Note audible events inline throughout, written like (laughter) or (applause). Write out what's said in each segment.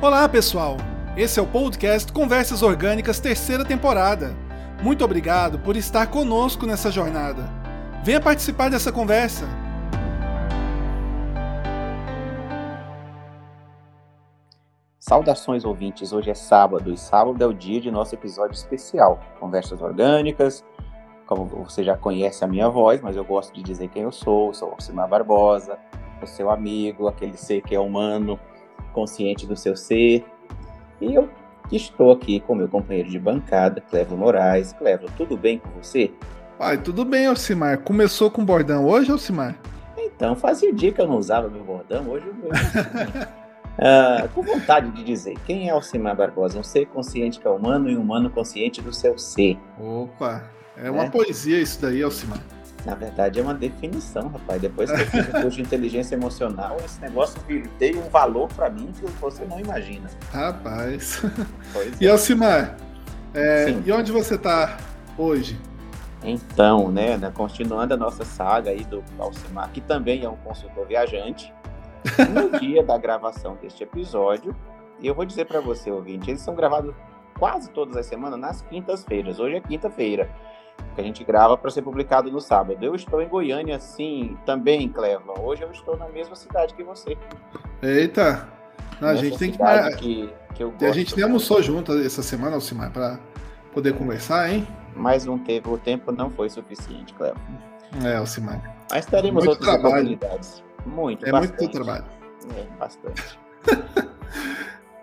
Olá, pessoal! Esse é o podcast Conversas Orgânicas, terceira temporada. Muito obrigado por estar conosco nessa jornada. Venha participar dessa conversa. Saudações ouvintes, hoje é sábado e sábado é o dia de nosso episódio especial, Conversas Orgânicas. Como você já conhece a minha voz, mas eu gosto de dizer quem eu sou, eu sou Alcimar Barbosa, o seu amigo, aquele ser que é humano, consciente do seu ser. E eu estou aqui com meu companheiro de bancada, Clevo Moraes. Clevo, tudo bem com você? Pai, tudo bem, Alcimar. Começou com bordão hoje, Alcimar? Então, fazia dia que eu não usava meu bordão, hoje eu (laughs) (laughs) ah, com vontade de dizer, quem é Alcimar Barbosa? Um ser consciente que é humano e um humano consciente do seu ser. Opa, é uma é? poesia isso daí, Alcimar. Na verdade, é uma definição, rapaz. Depois que eu fiz o curso de inteligência emocional, esse negócio tem um valor para mim que você não imagina. Rapaz. Pois e é. Alcimar, é, e onde você está hoje? Então, né, né, continuando a nossa saga aí do Alcimar, que também é um consultor viajante, no (laughs) dia da gravação deste episódio, e eu vou dizer para você, ouvinte, eles são gravados quase todas as semanas nas quintas-feiras. Hoje é quinta-feira que a gente grava para ser publicado no sábado. Eu estou em Goiânia, sim, também, Cleveland. Hoje eu estou na mesma cidade que você. Eita! Não, a gente tem que. que, que eu a gente nem almoçou junto essa semana, Alcimar, para poder conversar, hein? Mas não teve, o tempo não foi suficiente, Cleveland. É, Alcimar. Mas teremos muito outras trabalho. oportunidades. Muito, É bastante. muito trabalho. É, bastante. (laughs)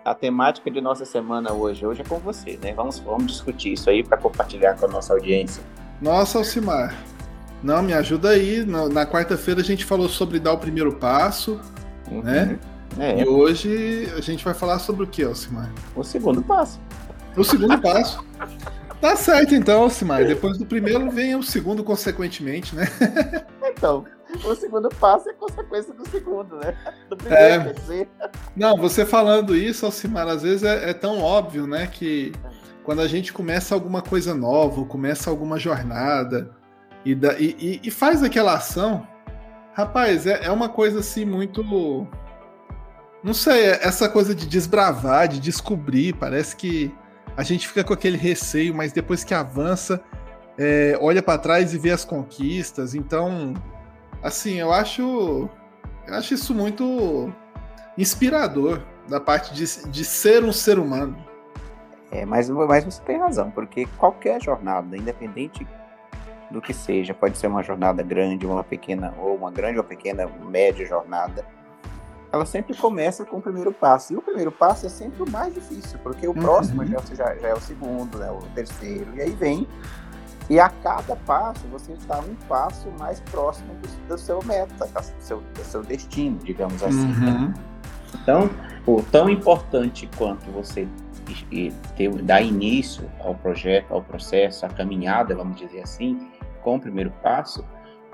a temática de nossa semana hoje, hoje é com você, né? Vamos, vamos discutir isso aí para compartilhar com a nossa audiência. Nossa, Alcimar. Não, me ajuda aí. Na, quarta-feira a gente falou sobre dar o primeiro passo, uhum. né? É. E hoje a gente vai falar sobre o que, Alcimar? O segundo passo. O segundo passo. Tá certo então, Alcimar. Depois do primeiro vem o segundo, consequentemente, né? Então, o segundo passo é consequência do segundo, né? Do primeiro, é... dizer. Não, você falando isso, Alcimar, às vezes é, é tão óbvio, né? Que quando a gente começa alguma coisa nova, começa alguma jornada e, da, e, e, faz aquela ação, rapaz, é, é uma coisa assim muito. Não sei, é essa coisa de desbravar, de descobrir, parece que a gente fica com aquele receio, mas depois que avança, é, olha para trás e vê as conquistas. Então, assim, eu acho, eu acho isso muito inspirador da parte de, de ser um ser humano. É, mas, mas você tem razão, porque qualquer jornada, independente do que seja, pode ser uma jornada grande, uma pequena, ou uma grande ou pequena, média jornada, ela sempre começa com o primeiro passo. E o primeiro passo é sempre o mais difícil, porque o uhum. próximo já, já, já, é o segundo, né, o terceiro, e aí vem. E a cada passo você está um passo mais próximo do, do seu meta, do seu, do seu destino, digamos assim. Né? Uhum. Né? Então, o tão importante quanto você ter, dar início ao projeto, ao processo, à caminhada, vamos dizer assim, com o primeiro passo,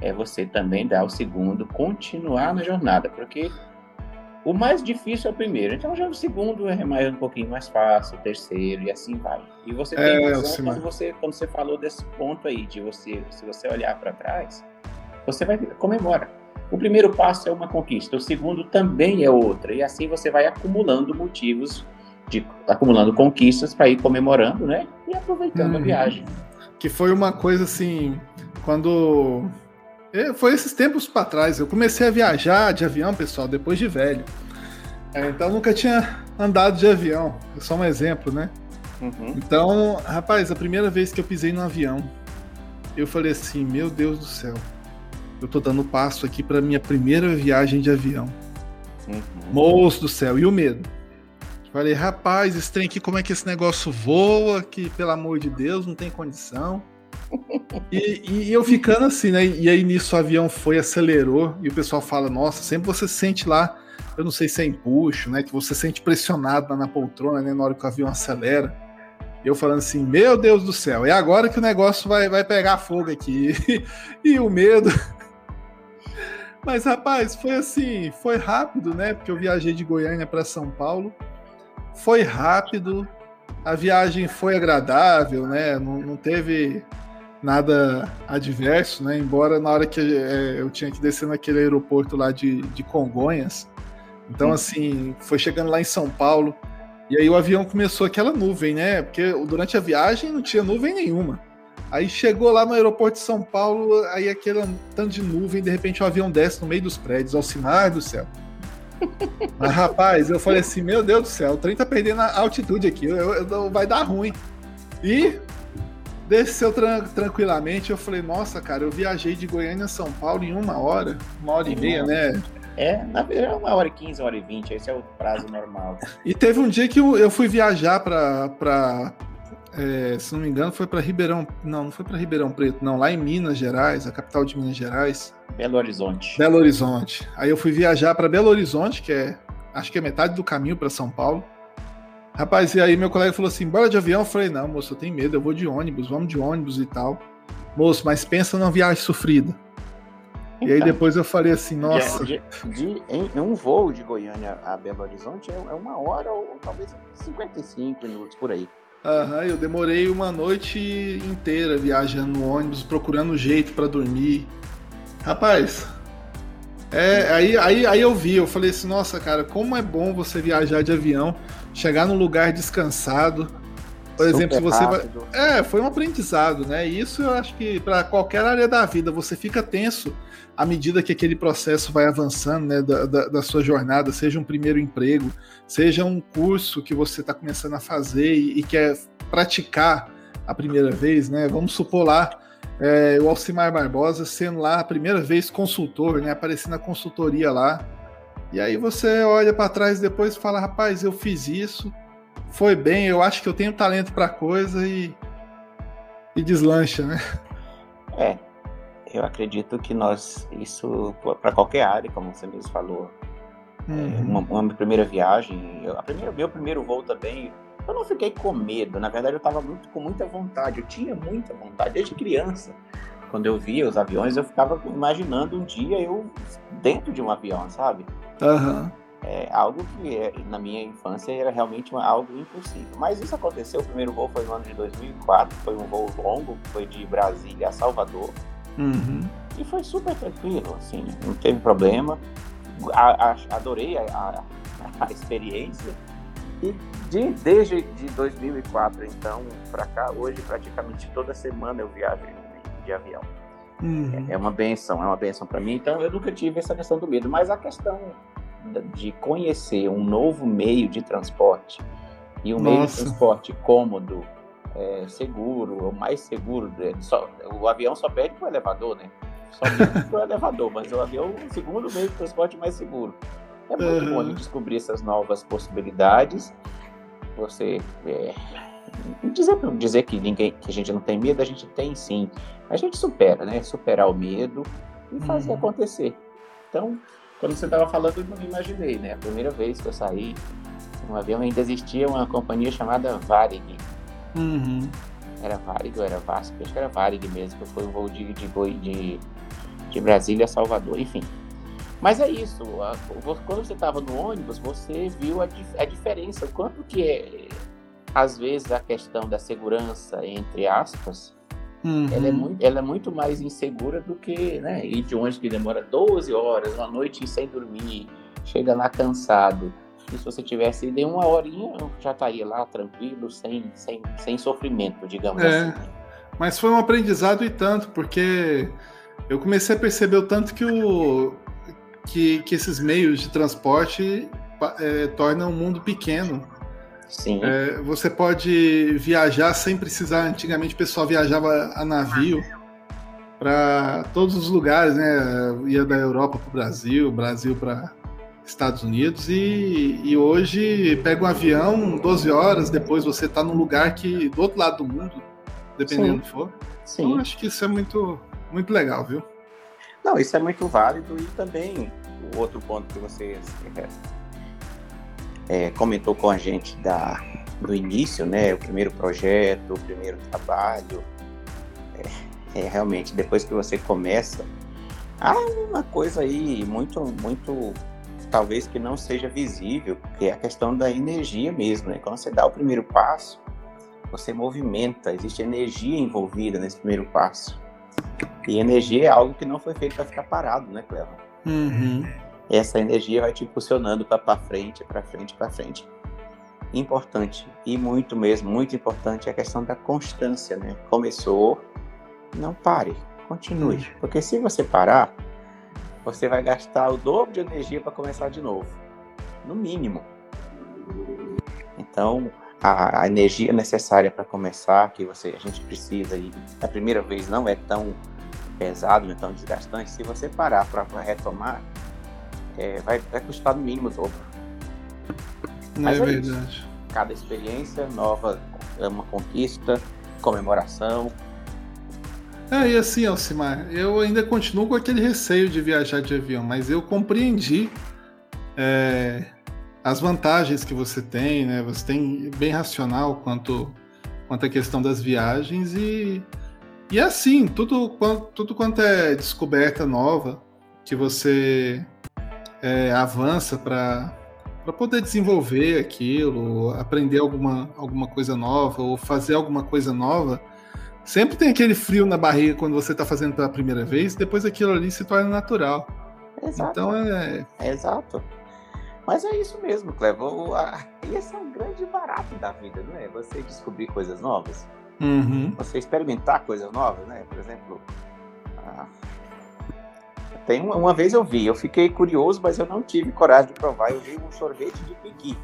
é você também dar o segundo, continuar na jornada, porque o mais difícil é o primeiro, então já o segundo é mais um pouquinho mais fácil, o terceiro e assim vai. E você tem é, razão quando você, quando você falou desse ponto aí, de você, se você olhar para trás, você vai comemora. O primeiro passo é uma conquista, o segundo também é outra, e assim você vai acumulando motivos de acumulando conquistas para ir comemorando, né? E aproveitando hum, a uhum. viagem. Que foi uma coisa assim, quando é, foi esses tempos para trás, eu comecei a viajar de avião, pessoal, depois de velho. É, então nunca tinha andado de avião, é só um exemplo, né? Uhum. Então, rapaz, a primeira vez que eu pisei no avião, eu falei assim, meu Deus do céu, eu tô dando passo aqui para minha primeira viagem de avião. Uhum. Moço do céu, e o medo? Falei, rapaz, esse trem aqui, como é que esse negócio voa? Que, pelo amor de Deus, não tem condição. E, e, eu ficando assim, né? E aí nisso o avião foi, acelerou, e o pessoal fala: Nossa, sempre você sente lá, eu não sei se é empuxo, né? Que você sente pressionado lá na poltrona, né? Na hora que o avião acelera. Eu falando assim: Meu Deus do céu, é agora que o negócio vai, vai pegar fogo aqui. (laughs) e o medo. (laughs) Mas rapaz, foi assim, foi rápido, né? Porque eu viajei de Goiânia para São Paulo foi rápido, a viagem foi agradável, né? Não, não teve nada adverso, né? Embora na hora que é, eu tinha que descer naquele aeroporto lá de, de Congonhas. Então, hum. assim, foi chegando lá em São Paulo, E aí o avião começou aquela nuvem, né? Porque durante a viagem não tinha nuvem nenhuma. Aí chegou lá no aeroporto de São Paulo, aí aquele tanto de nuvem, de repente o avião desce no meio dos prédios, Alcimar do céu. (laughs) Mas rapaz, eu falei assim, meu Deus do céu, o trem tá perdendo a altitude aqui, eu, eu, eu, vai dar ruim. E desceu tran tranquilamente, eu falei, nossa, cara, eu viajei de Goiânia a São Paulo em uma hora, uma hora e meia, né? É, na verdade, é uma hora e quinze, uma hora e vinte, esse é o prazo normal. E teve um dia que eu, fui viajar para é, se não me engano, foi para Ribeirão. Não, não foi para Ribeirão Preto, não. Lá em Minas Gerais, a capital de Minas Gerais. Belo Horizonte. Belo Horizonte. Aí eu fui viajar para Belo Horizonte, que é, acho que é metade do caminho para São Paulo. Rapaz, e aí meu colega falou assim: bora de avião? Eu falei: não, moço, eu tenho medo, eu vou de ônibus, vamos de ônibus e tal. Moço, mas pensa numa viagem sofrida. Então, e aí então, depois eu falei assim, nossa. De, de, em, um voo de Goiânia a Belo Horizonte é, é uma hora ou talvez 55 minutos por aí. Aham, eu demorei uma noite inteira viajando no ônibus, procurando jeito para dormir. Rapaz, é, aí, aí, aí eu vi, eu falei assim, nossa, cara, como é bom você viajar de avião, chegar num lugar descansado. Por Super exemplo, se você rápido. vai. É, foi um aprendizado, né? E isso eu acho que para qualquer área da vida, você fica tenso à medida que aquele processo vai avançando, né, da, da, da sua jornada, seja um primeiro emprego, seja um curso que você está começando a fazer e, e, quer praticar a primeira vez, né? Vamos supor lá é, o Alcimar Barbosa sendo lá a primeira vez consultor, né? Aparecendo na consultoria lá. E aí você olha para trás depois e fala, rapaz, eu fiz isso, foi bem, eu acho que eu tenho talento para coisa e e deslancha, né? É, eu acredito que nós, isso para qualquer área, como você mesmo falou, é, uhum. uma, uma, primeira viagem, eu, a primeira, meu primeiro voo também, eu não fiquei com medo, na verdade eu estava muito, com muita vontade, eu tinha muita vontade, desde criança. Quando eu via os aviões, eu ficava imaginando um dia eu dentro de um avião, sabe? Uhum. É algo que é, na minha infância era realmente algo impossível. Mas isso aconteceu, o primeiro voo foi no ano de 2004, foi um voo longo, foi de Brasília a Salvador. Uhum. E foi super tranquilo, assim, não teve problema. A, a, adorei a, a, (laughs) experiência. E de, desde de 2004, então, para cá, hoje praticamente toda semana eu viajo de avião. Uhum. É, é uma benção, é uma benção para mim. Então eu nunca tive essa questão do medo, mas a questão de conhecer um novo meio de transporte e um Nossa. meio de transporte cômodo, é, seguro, o mais seguro. Só, o avião só perde para o elevador, né? Só perde para o (laughs) elevador, mas o avião é o segundo meio de transporte mais seguro. É muito uhum. bom a gente descobrir essas novas possibilidades. Você é, dizer, dizer que ninguém, que a gente não tem medo, a gente tem sim. A gente supera, né? Superar o medo e fazer uhum. acontecer. Então, quando você estava falando, eu não imaginei, né? A primeira vez que eu saí um avião ainda existia uma companhia chamada Varig. Uhum. Era Varig ou era Vasco? Acho que era Varig mesmo, que foi um voo de, de, de, de Brasília a Salvador, enfim. Mas é isso, a, quando você estava no ônibus, você viu a, a diferença, o quanto que é, às vezes, a questão da segurança, entre aspas, uhum. ela, é muito, ela é muito mais insegura do que né, ir de ônibus que demora 12 horas, uma noite sem dormir, chega lá cansado se você tivesse ido em uma horinha, já estaria lá tranquilo, sem, sem, sem sofrimento, digamos é, assim. Mas foi um aprendizado e tanto, porque eu comecei a perceber o tanto que, o, que, que esses meios de transporte é, tornam o mundo pequeno. Sim. É, você pode viajar sem precisar. Antigamente o pessoal viajava a navio para todos os lugares, né? Ia da Europa para o Brasil, Brasil para Estados Unidos e, e hoje pega um avião 12 horas, depois você está num lugar que do outro lado do mundo, dependendo do que for. Sim. Então acho que isso é muito, muito legal, viu? Não, isso é muito válido e também o outro ponto que você é, comentou com a gente da, do início, né? O primeiro projeto, o primeiro trabalho. É, é realmente, depois que você começa, há uma coisa aí muito, muito talvez que não seja visível, que é a questão da energia mesmo, né? Quando você dá o primeiro passo, você movimenta, existe energia envolvida nesse primeiro passo. E energia é algo que não foi feito para ficar parado, né, Cleber? Uhum. Essa energia vai te impulsionando para frente, para frente, para frente. importante e muito mesmo, muito importante é a questão da constância, né? Começou, não pare, continue, hum. porque se você parar, você vai gastar o dobro de energia para começar de novo, no mínimo. Então, a, a energia necessária para começar, que você a gente precisa e a primeira vez não é tão pesado, é tão desgastante. Se você parar para retomar, é, vai, vai custar no mínimo o dobro. Não Mas é, é verdade. Isso. Cada experiência nova é uma conquista, comemoração. É, e assim, Alcimar, eu ainda continuo com aquele receio de viajar de avião, mas eu compreendi é, as vantagens que você tem, né? Você tem bem racional quanto, quanto à questão das viagens e, e é assim, tudo, tudo quanto é descoberta nova que você é, avança para para poder desenvolver aquilo, aprender alguma, alguma coisa nova ou fazer alguma coisa nova, sempre tem aquele frio na barriga quando você está fazendo pela primeira vez, depois aquilo ali se torna natural. Exato. Então é. Exato. Mas é isso mesmo, Clevo. (laughs) E esse é um grande barato da vida, não é? Você descobrir coisas novas. Uhum. Você experimentar coisas novas, né? Por exemplo, tem uma, uma, vez eu vi, eu fiquei curioso, mas eu não tive coragem de provar. Eu vi um sorvete de piqui.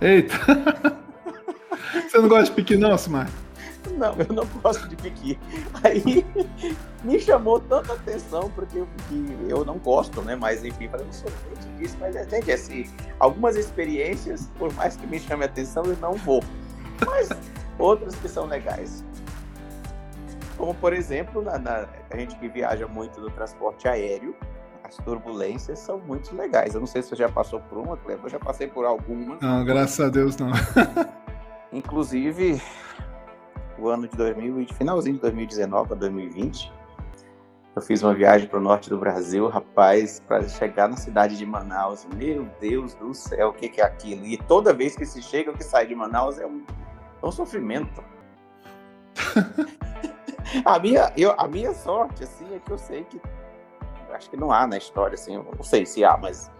Eita! (laughs) Você não gosta de piqui, não, Simar? Não, eu não gosto de piqui. Aí me chamou tanta atenção, porque piqui eu não gosto, né? Mas enfim, falei, um sorvete disso, mas gente, assim, algumas experiências, por mais que me chame a atenção, eu não vou. Mas outras que são legais. Como, por exemplo, na, na, a gente que viaja muito no transporte aéreo, as turbulências são muito legais. Eu não sei se você já passou por uma, Cleber, eu já passei por algumas. Não, graças a Deus não. (laughs) Inclusive, o ano de 2000, finalzinho de 2019 a 2020, eu fiz uma viagem para o norte do Brasil, rapaz, para chegar na cidade de Manaus. Meu Deus do céu, o que, que é aquilo? E toda vez que se chega ou que sai de Manaus é um, é um sofrimento. (laughs) a, minha, eu, a minha sorte, assim, é que eu sei que. Acho que não há na história, assim, não sei se há, mas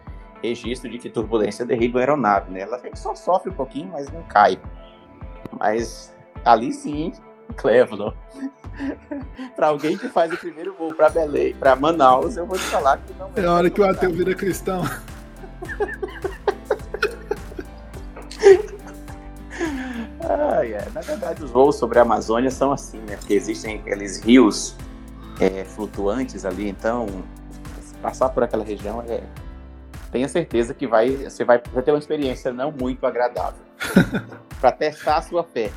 registro de que turbulência derriba a aeronave, né? Ela só sofre um pouquinho, mas não cai. Mas ali sim, Cleveland. (laughs) para alguém que faz o primeiro voo para Belém, para Manaus, eu vou te falar que não é. É hora que o ateu vira cristão. (laughs) é. Na verdade, os voos sobre a Amazônia são assim, né? Porque existem aqueles rios é, flutuantes ali, então passar por aquela região é. Tenha certeza que vai, você vai, vai ter uma experiência não muito agradável. (laughs) para testar a sua fé.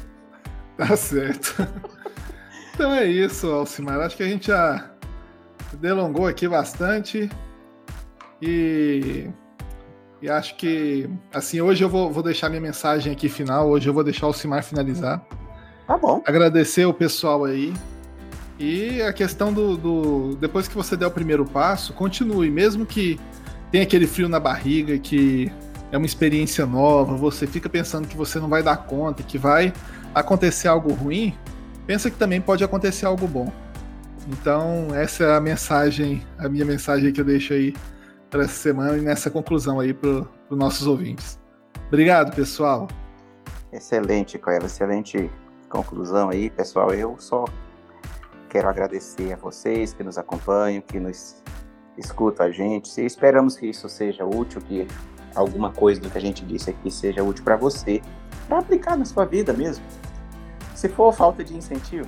Tá certo. (laughs) Então é isso, Alcimar. Acho que a gente já delongou aqui bastante. E e acho que, assim, hoje eu vou, vou deixar minha mensagem aqui final. Hoje eu vou deixar o Simar finalizar. Tá bom. Agradecer o pessoal aí. E a questão do, do, Depois que você der o primeiro passo, continue. Mesmo que tenha aquele frio na barriga, que é uma experiência nova, você fica pensando que você não vai dar conta, que vai acontecer algo ruim, pensa que também pode acontecer algo bom. Então, essa é a mensagem, a minha mensagem que eu deixo aí para essa semana e nessa conclusão aí para os nossos ouvintes. Obrigado, pessoal. Excelente, Cleva, excelente conclusão aí, pessoal. Eu só quero agradecer a vocês que nos acompanham, que nos escutam a gente. E esperamos que isso seja útil, que alguma coisa do que a gente disse aqui seja útil para você, para aplicar na sua vida mesmo. Se for falta de incentivo,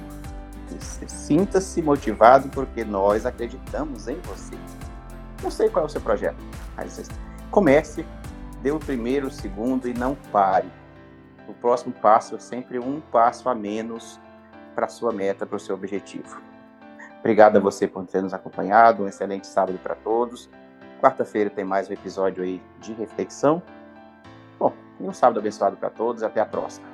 sinta-se motivado porque nós acreditamos em você. Não sei qual é o seu projeto, mas comece, dê o primeiro, o segundo e não pare. O próximo passo é sempre um passo a menos para a sua meta, para o seu objetivo. Obrigado a você por ter nos acompanhado. Um excelente sábado para todos. Quarta-feira tem mais um episódio aí de reflexão. Bom, e um sábado abençoado para todos. Até a próxima.